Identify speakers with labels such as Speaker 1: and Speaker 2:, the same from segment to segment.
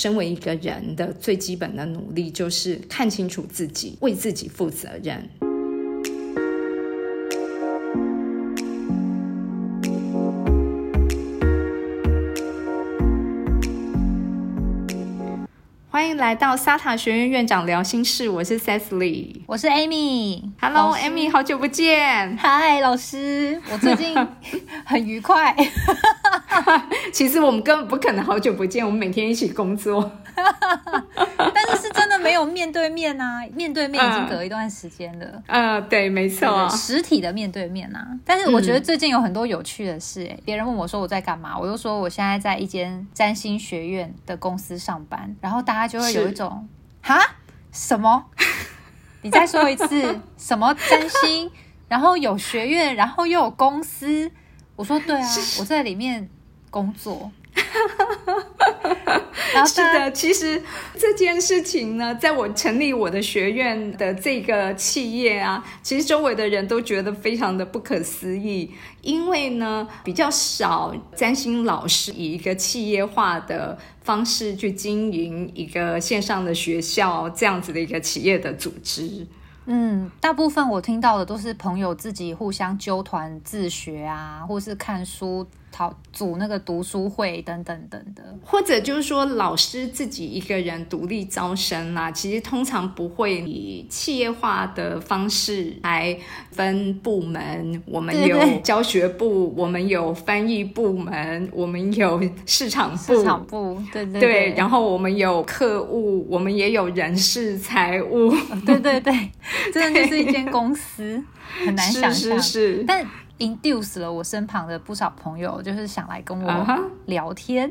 Speaker 1: 身为一个人的最基本的努力，就是看清楚自己，为自己负责任。欢迎来到萨塔学院院长聊心事，我是 Cecily，
Speaker 2: 我是 Amy。
Speaker 1: Hello，Amy，好久不见。
Speaker 2: 嗨，老师，我最近 很愉快。
Speaker 1: 其实我们根本不可能好久不见，我们每天一起工作。
Speaker 2: 但是是真的没有面对面啊，面对面已经隔一段时间了。
Speaker 1: 呃，对，没错，
Speaker 2: 实体的面对面啊。但是我觉得最近有很多有趣的事、欸，别人问我说我在干嘛，我就说我现在在一间占星学院的公司上班，然后大家就会有一种哈什么？你再说一次什么占星？然后有学院，然后又有公司。我说对啊，我在里面工作。
Speaker 1: 是的，其实这件事情呢，在我成立我的学院的这个企业啊，其实周围的人都觉得非常的不可思议，因为呢，比较少占星老师以一个企业化的方式去经营一个线上的学校这样子的一个企业的组织。
Speaker 2: 嗯，大部分我听到的都是朋友自己互相纠团自学啊，或是看书。讨组那个读书会等等等的，
Speaker 1: 或者就是说老师自己一个人独立招生啦，其实通常不会以企业化的方式来分部门。我们有教学部，我们有翻译部门，我们有市场部，
Speaker 2: 市场部对对
Speaker 1: 对，然后我们有客户，我们也有人事财务，
Speaker 2: 对对对，真的就是一间公司，很难想象，
Speaker 1: 是是是，
Speaker 2: 但。Induce 了我身旁的不少朋友，就是想来跟我聊天。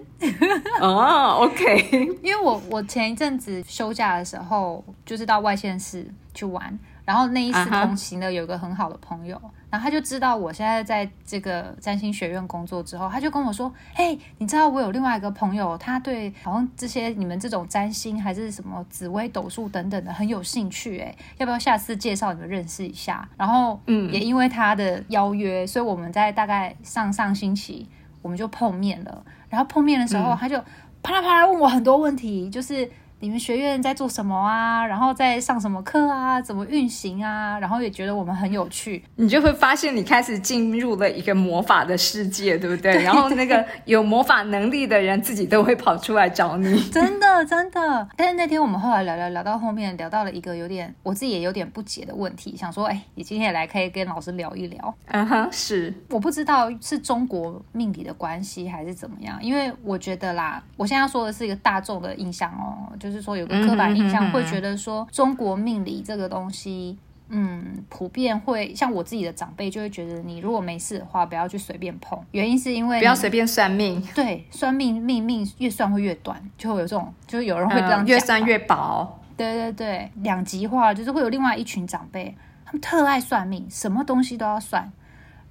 Speaker 1: 哦，OK。
Speaker 2: 因为我我前一阵子休假的时候，就是到外县市去玩，然后那一次同行的有个很好的朋友。然后他就知道我现在在这个占星学院工作之后，他就跟我说：“嘿，你知道我有另外一个朋友，他对好像这些你们这种占星还是什么紫微斗数等等的很有兴趣，哎，要不要下次介绍你们认识一下？”然后，嗯，也因为他的邀约，所以我们在大概上上星期我们就碰面了。然后碰面的时候，他就啪啦啪啦问我很多问题，就是。你们学院在做什么啊？然后在上什么课啊？怎么运行啊？然后也觉得我们很有趣，
Speaker 1: 你就会发现你开始进入了一个魔法的世界，对不对？然后那个有魔法能力的人自己都会跑出来找你，
Speaker 2: 真的真的。但是那天我们后来聊聊聊到后面，聊到了一个有点我自己也有点不解的问题，想说，哎，你今天也来可以跟老师聊一聊。
Speaker 1: 嗯哼，是，
Speaker 2: 我不知道是中国命理的关系还是怎么样，因为我觉得啦，我现在要说的是一个大众的印象哦，就。就是说，有个刻板印象，会觉得说中国命理这个东西，嗯，普遍会像我自己的长辈就会觉得，你如果没事的话，不要去随便碰。原因是因为
Speaker 1: 不要随便算命，
Speaker 2: 对，算命命命越算会越短，就会有这种，就是有人会这样
Speaker 1: 越算越薄。
Speaker 2: 对对对，两极化，就是会有另外一群长辈，他们特爱算命，什么东西都要算。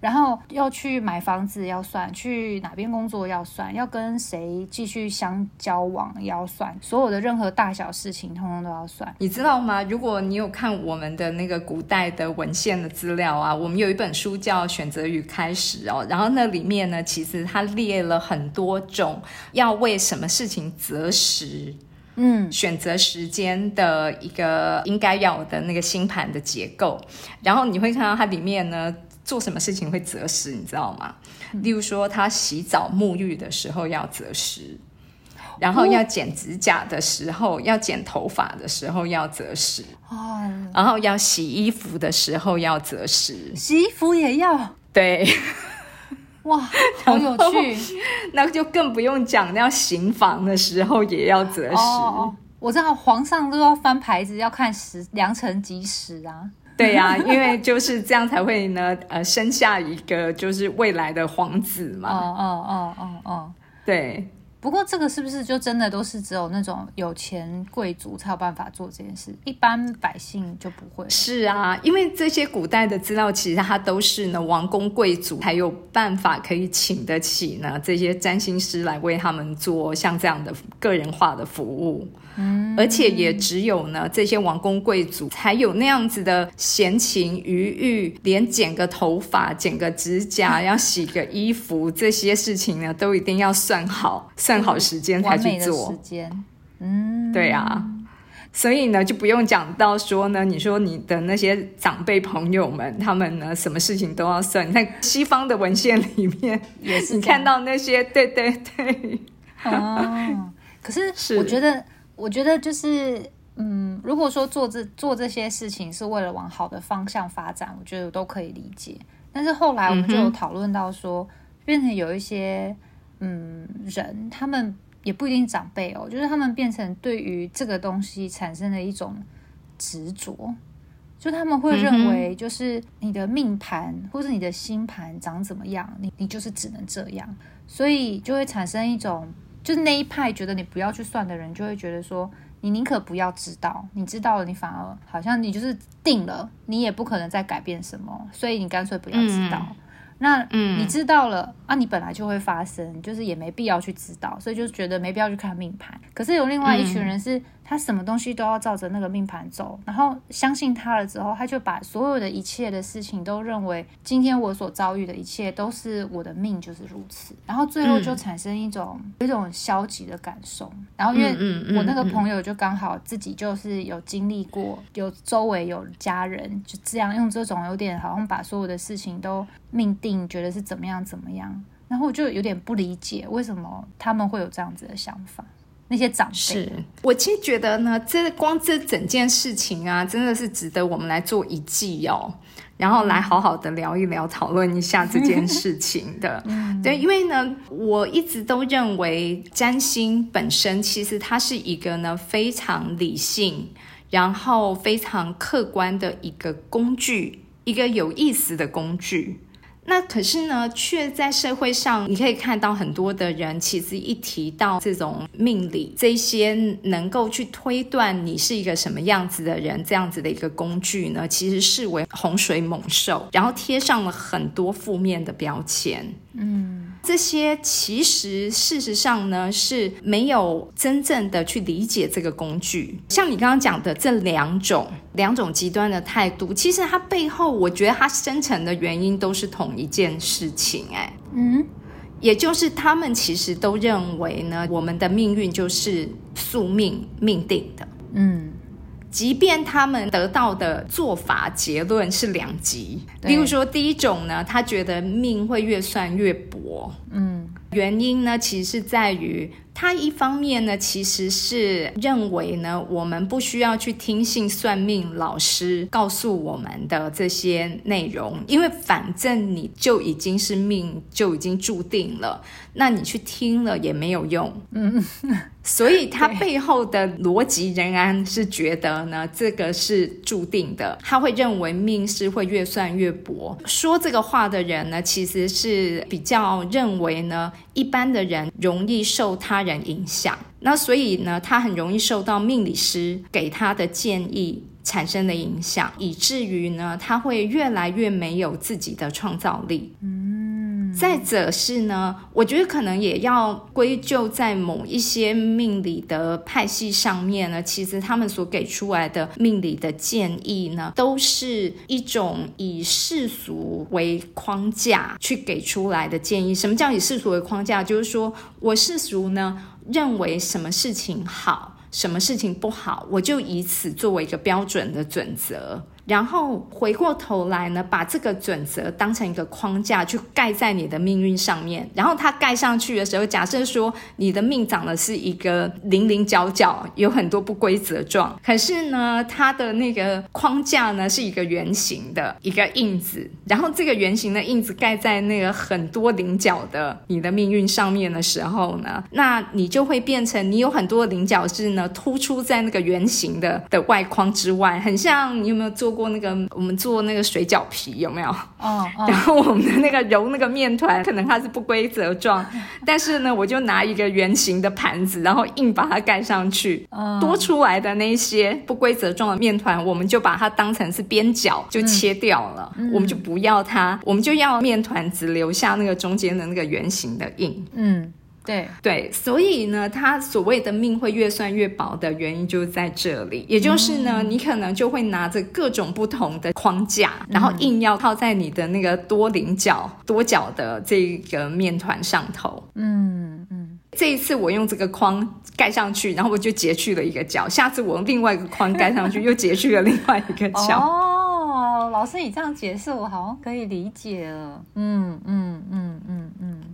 Speaker 2: 然后要去买房子要算，去哪边工作要算，要跟谁继续相交往要算，所有的任何大小事情通通都要算。
Speaker 1: 你知道吗？如果你有看我们的那个古代的文献的资料啊，我们有一本书叫《选择与开始》哦，然后那里面呢，其实它列了很多种要为什么事情择时，嗯，选择时间的一个应该要的那个星盘的结构，然后你会看到它里面呢。做什么事情会择时，你知道吗？例如说，他洗澡沐浴的时候要择时，然后要剪指甲的时候，要剪头发的时候要择时，哦，然后要洗衣服的时候要择时，
Speaker 2: 洗衣服也要
Speaker 1: 对，
Speaker 2: 哇，好有趣，
Speaker 1: 那就更不用讲，要行房的时候也要择时。
Speaker 2: 我知道皇上都要翻牌子，要看时良辰吉时啊。
Speaker 1: 对呀，因为就是这样才会呢，呃，生下一个就是未来的皇子嘛。哦哦哦哦哦，对。
Speaker 2: 不过这个是不是就真的都是只有那种有钱贵族才有办法做这件事，一般百姓就不会？
Speaker 1: 是啊，因为这些古代的资料其实它都是呢王公贵族才有办法可以请得起呢这些占星师来为他们做像这样的个人化的服务。嗯，而且也只有呢这些王公贵族才有那样子的闲情余裕，连剪个头发、剪个指甲、要洗个衣服这些事情呢，都一定要算好。算好时间才去做，
Speaker 2: 时间，嗯，
Speaker 1: 对啊。所以呢，就不用讲到说呢，你说你的那些长辈朋友们，他们呢，什么事情都要算。你看西方的文献里面
Speaker 2: 也是
Speaker 1: 你看到那些，对对对。
Speaker 2: 哦，可是我觉得，我觉得就是，嗯，如果说做这做这些事情是为了往好的方向发展，我觉得都可以理解。但是后来我们就有讨论到说，变成有一些嗯人，他们。也不一定长辈哦，就是他们变成对于这个东西产生了一种执着，就他们会认为，就是你的命盘或者你的星盘长怎么样，你你就是只能这样，所以就会产生一种，就是那一派觉得你不要去算的人，就会觉得说，你宁可不要知道，你知道了，你反而好像你就是定了，你也不可能再改变什么，所以你干脆不要知道。那你知道了啊？你本来就会发生，就是也没必要去知道，所以就觉得没必要去看命盘。可是有另外一群人是。他什么东西都要照着那个命盘走，然后相信他了之后，他就把所有的一切的事情都认为今天我所遭遇的一切都是我的命就是如此，然后最后就产生一种有一种消极的感受。然后因为我那个朋友就刚好自己就是有经历过，有周围有家人就这样用这种有点好像把所有的事情都命定，觉得是怎么样怎么样，然后我就有点不理解为什么他们会有这样子的想法。那些长辈，
Speaker 1: 是。我其实觉得呢，这光这整件事情啊，真的是值得我们来做一季哦，然后来好好的聊一聊，讨论一下这件事情的。对，因为呢，我一直都认为占星本身其实它是一个呢非常理性，然后非常客观的一个工具，一个有意思的工具。那可是呢，却在社会上，你可以看到很多的人，其实一提到这种命理，这些能够去推断你是一个什么样子的人，这样子的一个工具呢，其实视为洪水猛兽，然后贴上了很多负面的标签。嗯。这些其实事实上呢是没有真正的去理解这个工具，像你刚刚讲的这两种两种极端的态度，其实它背后我觉得它生成的原因都是同一件事情，哎，嗯，也就是他们其实都认为呢，我们的命运就是宿命命定的，嗯。即便他们得到的做法结论是两极，例如说第一种呢，他觉得命会越算越薄，嗯，原因呢其实是在于。他一方面呢，其实是认为呢，我们不需要去听信算命老师告诉我们的这些内容，因为反正你就已经是命就已经注定了，那你去听了也没有用。嗯，所以他背后的逻辑仍然是觉得呢，这个是注定的。他会认为命是会越算越薄。说这个话的人呢，其实是比较认为呢，一般的人容易受他。人影响，那所以呢，他很容易受到命理师给他的建议产生的影响，以至于呢，他会越来越没有自己的创造力。再者是呢，我觉得可能也要归咎在某一些命理的派系上面呢，其实他们所给出来的命理的建议呢，都是一种以世俗为框架去给出来的建议。什么叫以世俗为框架？就是说我世俗呢。认为什么事情好，什么事情不好，我就以此作为一个标准的准则。然后回过头来呢，把这个准则当成一个框架，去盖在你的命运上面。然后它盖上去的时候，假设说你的命长的是一个零零角角，有很多不规则状。可是呢，它的那个框架呢是一个圆形的一个印子。然后这个圆形的印子盖在那个很多棱角的你的命运上面的时候呢，那你就会变成你有很多棱角是呢突出在那个圆形的的外框之外，很像你有没有做？过那个，我们做那个水饺皮有没有？哦，然后我们的那个揉那个面团，可能它是不规则状，但是呢，我就拿一个圆形的盘子，然后硬把它盖上去。多出来的那些不规则状的面团，我们就把它当成是边角，就切掉了。我们就不要它，我们就要面团只留下那个中间的那个圆形的印。嗯。
Speaker 2: 对
Speaker 1: 对，所以呢，他所谓的命会越算越薄的原因就是在这里，也就是呢，你可能就会拿着各种不同的框架，然后硬要套在你的那个多棱角、多角的这个面团上头。嗯嗯。这一次我用这个框盖上去，然后我就截去了一个角，下次我用另外一个框盖上去，又截去了另外一个角。
Speaker 2: 哦，老师你这样解释，我好像可以理解了。嗯嗯嗯嗯嗯。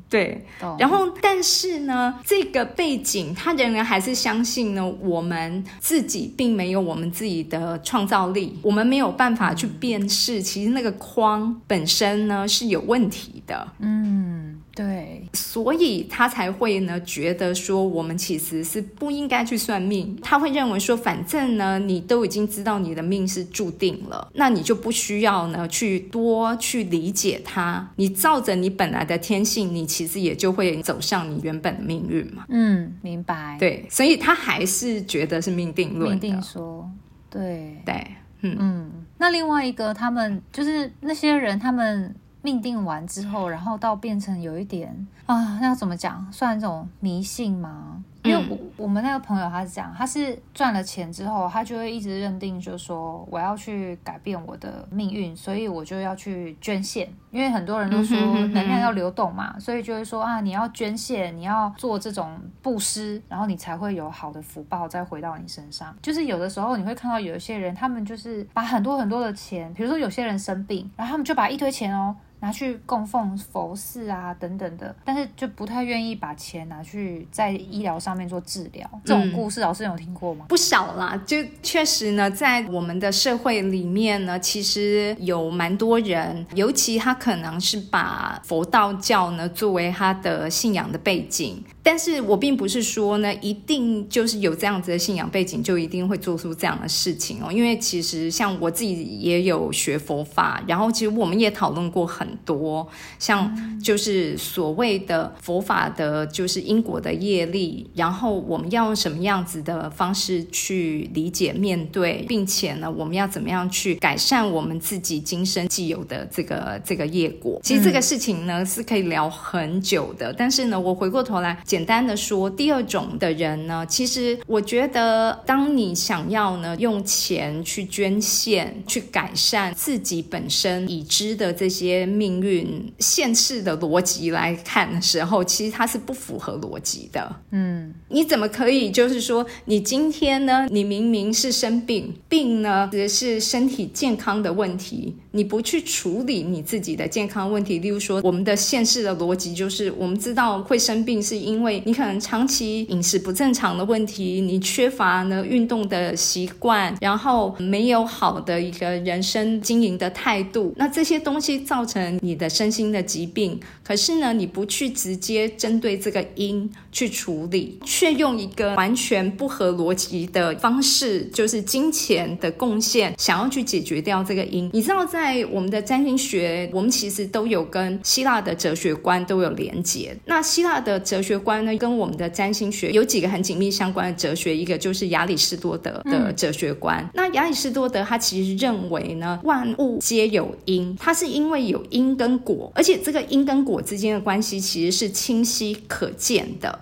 Speaker 1: 对，然后但是呢，这个背景他仍然还是相信呢，我们自己并没有我们自己的创造力，我们没有办法去辨识，其实那个框本身呢是有问题的。
Speaker 2: 嗯。对，
Speaker 1: 所以他才会呢觉得说我们其实是不应该去算命。他会认为说，反正呢你都已经知道你的命是注定了，那你就不需要呢去多去理解它。你照着你本来的天性，你其实也就会走向你原本的命运嘛。
Speaker 2: 嗯，明白。
Speaker 1: 对，所以他还是觉得是命定论。
Speaker 2: 命定说，对
Speaker 1: 对，嗯
Speaker 2: 嗯。那另外一个，他们就是那些人，他们。命定完之后，然后到变成有一点啊，那要怎么讲？算一种迷信吗？因为我我们那个朋友他是这样，他是赚了钱之后，他就会一直认定，就是说我要去改变我的命运，所以我就要去捐献。因为很多人都说能量要流动嘛，所以就会说啊，你要捐献，你要做这种布施，然后你才会有好的福报再回到你身上。就是有的时候你会看到有一些人，他们就是把很多很多的钱，比如说有些人生病，然后他们就把一堆钱哦。拿去供奉佛寺啊，等等的，但是就不太愿意把钱拿去在医疗上面做治疗。这种故事老师有听过吗？
Speaker 1: 不少啦，就确实呢，在我们的社会里面呢，其实有蛮多人，尤其他可能是把佛道教呢作为他的信仰的背景。但是我并不是说呢，一定就是有这样子的信仰背景就一定会做出这样的事情哦。因为其实像我自己也有学佛法，然后其实我们也讨论过很多，像就是所谓的佛法的，就是因果的业力，然后我们要用什么样子的方式去理解、面对，并且呢，我们要怎么样去改善我们自己今生既有的这个这个业果。其实这个事情呢是可以聊很久的，但是呢，我回过头来。简单的说，第二种的人呢，其实我觉得，当你想要呢用钱去捐献，去改善自己本身已知的这些命运现世的逻辑来看的时候，其实它是不符合逻辑的。
Speaker 2: 嗯，
Speaker 1: 你怎么可以就是说，你今天呢，你明明是生病，病呢只是身体健康的问题，你不去处理你自己的健康问题，例如说，我们的现世的逻辑就是，我们知道会生病是因为。你可能长期饮食不正常的问题，你缺乏呢运动的习惯，然后没有好的一个人生经营的态度，那这些东西造成你的身心的疾病。可是呢，你不去直接针对这个因去处理，却用一个完全不合逻辑的方式，就是金钱的贡献，想要去解决掉这个因。你知道，在我们的占星学，我们其实都有跟希腊的哲学观都有连结。那希腊的哲学观。呢跟我们的占星学有几个很紧密相关的哲学，一个就是亚里士多德的哲学观。那亚里士多德他其实认为呢，万物皆有因，它是因为有因跟果，而且这个因跟果之间的关系其实是清晰可见的。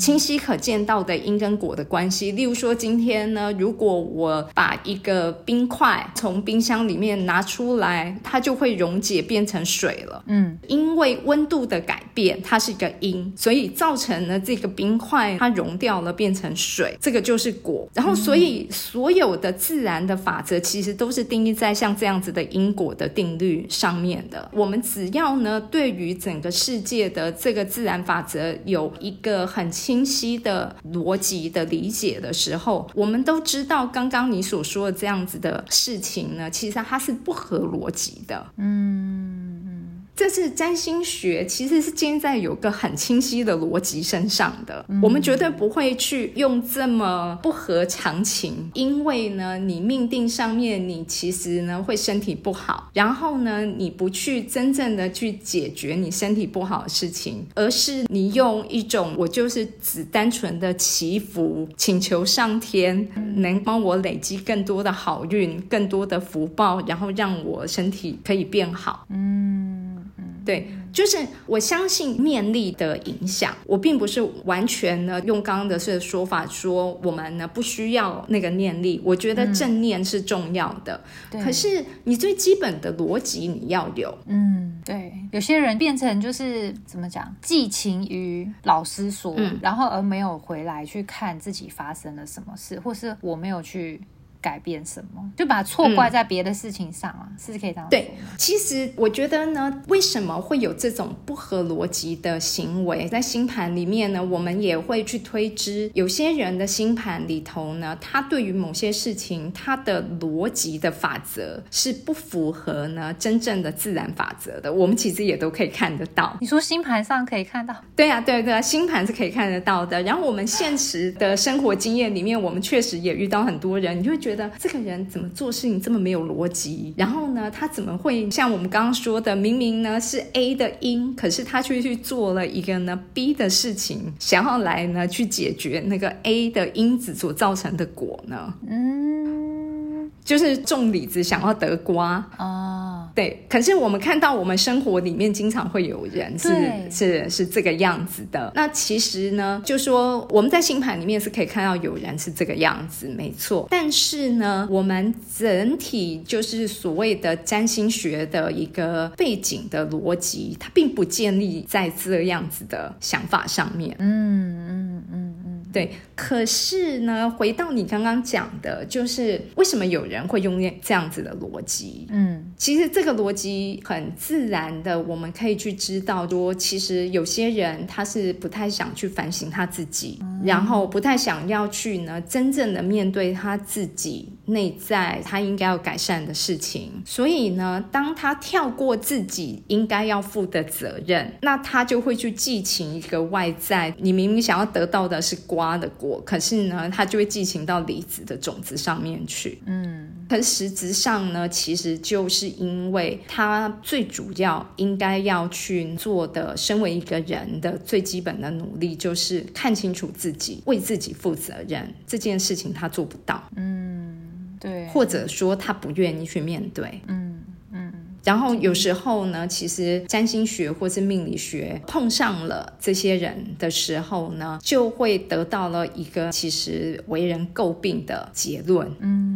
Speaker 2: 嗯，
Speaker 1: 清晰可见到的因跟果的关系，例如说今天呢，如果我把一个冰块从冰箱里面拿出来，它就会溶解变成水了。
Speaker 2: 嗯，
Speaker 1: 因为温度的改变，它是一个因，所以造。造成了这个冰块它融掉了变成水，这个就是果。然后，所以所有的自然的法则其实都是定义在像这样子的因果的定律上面的。我们只要呢，对于整个世界的这个自然法则有一个很清清晰的逻辑的理解的时候，我们都知道刚刚你所说的这样子的事情呢，其实它是不合逻辑的。
Speaker 2: 嗯。
Speaker 1: 这是占星学，其实是建在有个很清晰的逻辑身上的。我们绝对不会去用这么不合常情，因为呢，你命定上面你其实呢会身体不好，然后呢你不去真正的去解决你身体不好的事情，而是你用一种我就是只单纯的祈福，请求上天能帮我累积更多的好运、更多的福报，然后让我身体可以变好。
Speaker 2: 嗯。嗯
Speaker 1: 对。就是我相信念力的影响，我并不是完全呢用刚刚的这个说法说我们呢不需要那个念力。我觉得正念是重要的，可是你最基本的逻辑你要有。
Speaker 2: 嗯，对。有些人变成就是怎么讲，寄情于老师说，然后而没有回来去看自己发生了什么事，或是我没有去。改变什么，就把错怪在别的事情上啊，是可以这样
Speaker 1: 对，其实我觉得呢，为什么会有这种不合逻辑的行为？在星盘里面呢，我们也会去推知，有些人的星盘里头呢，他对于某些事情，他的逻辑的法则是不符合呢真正的自然法则的。我们其实也都可以看得到。
Speaker 2: 你说星盘上可以看到？
Speaker 1: 对啊，对对啊，星盘是可以看得到的。然后我们现实的生活经验里面，我们确实也遇到很多人，你就会觉得。觉得这个人怎么做事情这么没有逻辑？然后呢，他怎么会像我们刚刚说的，明明呢是 A 的因，可是他却去做了一个呢 B 的事情，想要来呢去解决那个 A 的因子所造成的果呢？嗯，就是种李子想要得瓜啊。对，可是我们看到我们生活里面经常会有人是是是这个样子的。那其实呢，就说我们在星盘里面是可以看到有人是这个样子，没错。但是呢，我们整体就是所谓的占星学的一个背景的逻辑，它并不建立在这样子的想法上面。嗯嗯嗯嗯，对。可是呢，回到你刚刚讲的，就是为什么有人会用这样子的逻辑？嗯，其实这个。逻辑很自然的，我们可以去知道说，其实有些人他是不太想去反省他自己，然后不太想要去呢，真正的面对他自己内在他应该要改善的事情。所以呢，当他跳过自己应该要负的责任，那他就会去寄情一个外在。你明明想要得到的是瓜的果，可是呢，他就会寄情到李子的种子上面去。嗯，可实质上呢，其实就是因为。他最主要应该要去做的，身为一个人的最基本的努力，就是看清楚自己，为自己负责任。这件事情他做不到，嗯，
Speaker 2: 对，
Speaker 1: 或者说他不愿意去面对，嗯嗯。然后有时候呢，其实占星学或是命理学碰上了这些人的时候呢，就会得到了一个其实为人诟病的结论，嗯。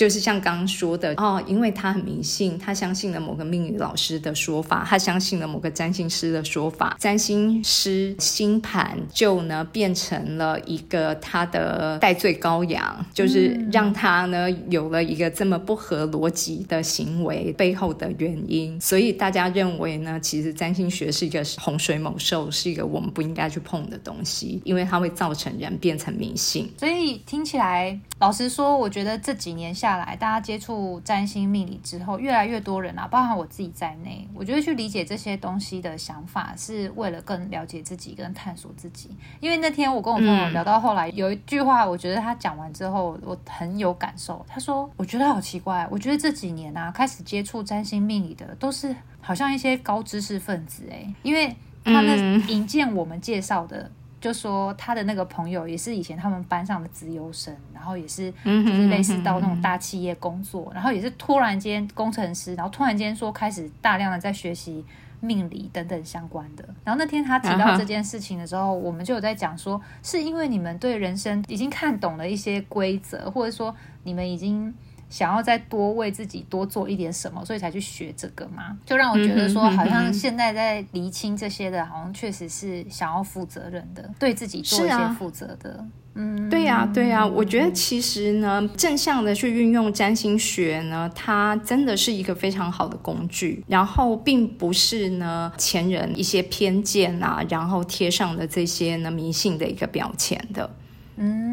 Speaker 1: 就是像刚刚说的哦，因为他很迷信，他相信了某个命理老师的说法，他相信了某个占星师的说法，占星师星盘就呢变成了一个他的代罪羔羊，就是让他呢有了一个这么不合逻辑的行为背后的原因。所以大家认为呢，其实占星学是一个洪水猛兽，是一个我们不应该去碰的东西，因为它会造成人变成迷信。
Speaker 2: 所以听起来，老实说，我觉得这几年下。下来，大家接触占星命理之后，越来越多人啊，包含我自己在内，我觉得去理解这些东西的想法，是为了更了解自己，跟探索自己。因为那天我跟我朋友聊到后来，有一句话，我觉得他讲完之后，我很有感受。他说：“我觉得好奇怪，我觉得这几年啊，开始接触占星命理的，都是好像一些高知识分子哎，因为他们引荐我们介绍的。”就说他的那个朋友也是以前他们班上的资优生，然后也是就是类似到那种大企业工作，然后也是突然间工程师，然后突然间说开始大量的在学习命理等等相关的。然后那天他提到这件事情的时候，我们就有在讲说，是因为你们对人生已经看懂了一些规则，或者说你们已经。想要再多为自己多做一点什么，所以才去学这个嘛，就让我觉得说，好像现在在厘清这些的，好像确实是想要负责任的，对自己做一些负责的。
Speaker 1: 嗯，对呀，对呀，我觉得其实呢，正向的去运用占星学呢，它真的是一个非常好的工具，然后并不是呢前人一些偏见啊，然后贴上的这些呢迷信的一个标签的。嗯。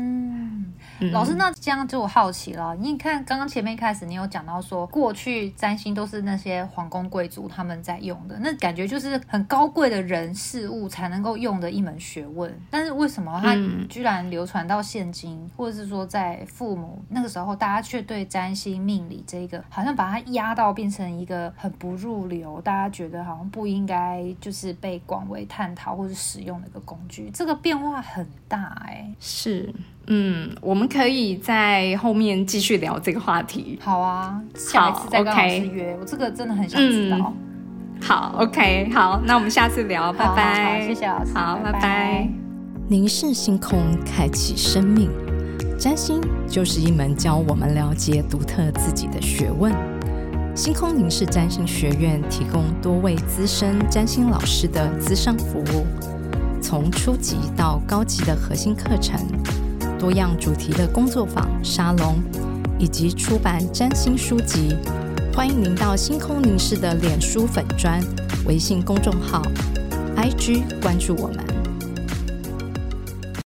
Speaker 2: 老师，那这样就我好奇了。你看，刚刚前面一开始你有讲到说，过去占星都是那些皇宫贵族他们在用的，那感觉就是很高贵的人事物才能够用的一门学问。但是为什么它居然流传到现今，或者是说在父母那个时候，大家却对占星命理这个好像把它压到变成一个很不入流，大家觉得好像不应该就是被广为探讨或者使用的一个工具？这个变化很大哎，
Speaker 1: 是。嗯，我们可以在后面继续聊这个话题。
Speaker 2: 好啊，下一次再跟老师约。我这个真的很想知道。
Speaker 1: 好，OK，好，那我们下次聊，拜拜。
Speaker 2: 谢谢老师，
Speaker 1: 好，
Speaker 2: 拜
Speaker 1: 拜。凝视星空，开启生命。占星就是一门教我们了解独特自己的学问。星空凝视占星学院提供多位资深占星老师的资商服务，从初级到高级的核心课程，多样主题的工作坊、沙龙，以及出版占星书籍。欢迎您到星空凝视的脸书粉砖、微信公众号、IG 关注我们。